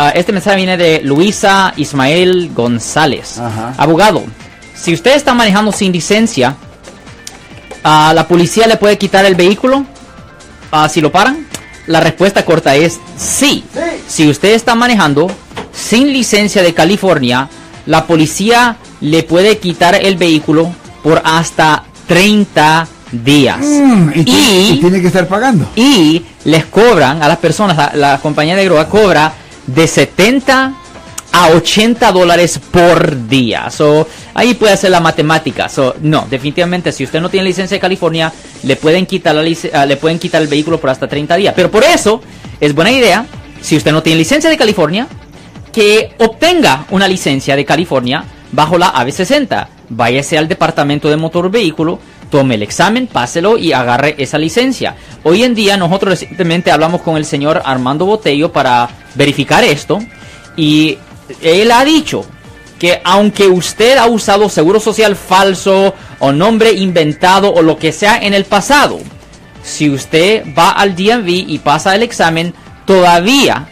Ah, este mensaje viene de Luisa Ismael González. Ajá. Abogado, si usted está manejando sin licencia, ¿a la policía le puede quitar el vehículo ah, si lo paran? La respuesta corta es sí. Si usted está manejando sin licencia de California, la policía le puede quitar el vehículo por hasta 30 días. Mm, Y- y tiene que estar pagando. y les cobran a las personas, la, la compañía de grúa cobra de 70 a 80 dólares por día. So, ahí puede hacer la matemática. So, no, definitivamente, si usted no tiene licencia de California, le pueden quitar la ah, le pueden quitar el vehículo por hasta 30 días. Pero por eso es buena idea, si usted no tiene licencia de California, que obtenga una licencia de California bajo la AB60. Váyase al departamento de motor vehículo, tome el examen, páselo y agarre esa licencia. Hoy en día nosotros recientemente hablamos con el señor Armando Botello para verificar esto y él ha dicho que aunque usted ha usado seguro social falso o nombre inventado o lo que sea en el pasado, si usted va al DMV y pasa el examen, todavía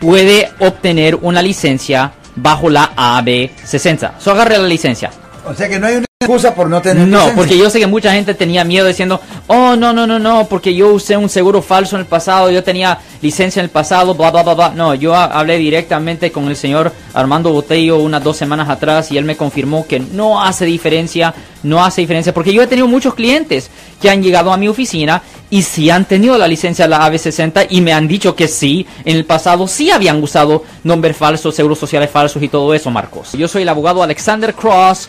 puede obtener una licencia bajo la AB60. So agarre la licencia. O sea que no hay una excusa por no tener No, licencia. porque yo sé que mucha gente tenía miedo diciendo, oh, no, no, no, no, porque yo usé un seguro falso en el pasado, yo tenía licencia en el pasado, bla, bla, bla, bla. No, yo ha- hablé directamente con el señor Armando Botello unas dos semanas atrás y él me confirmó que no hace diferencia, no hace diferencia, porque yo he tenido muchos clientes que han llegado a mi oficina y sí han tenido la licencia de la AB60 y me han dicho que sí, en el pasado sí habían usado nombres falsos, seguros sociales falsos y todo eso, Marcos. Yo soy el abogado Alexander Cross,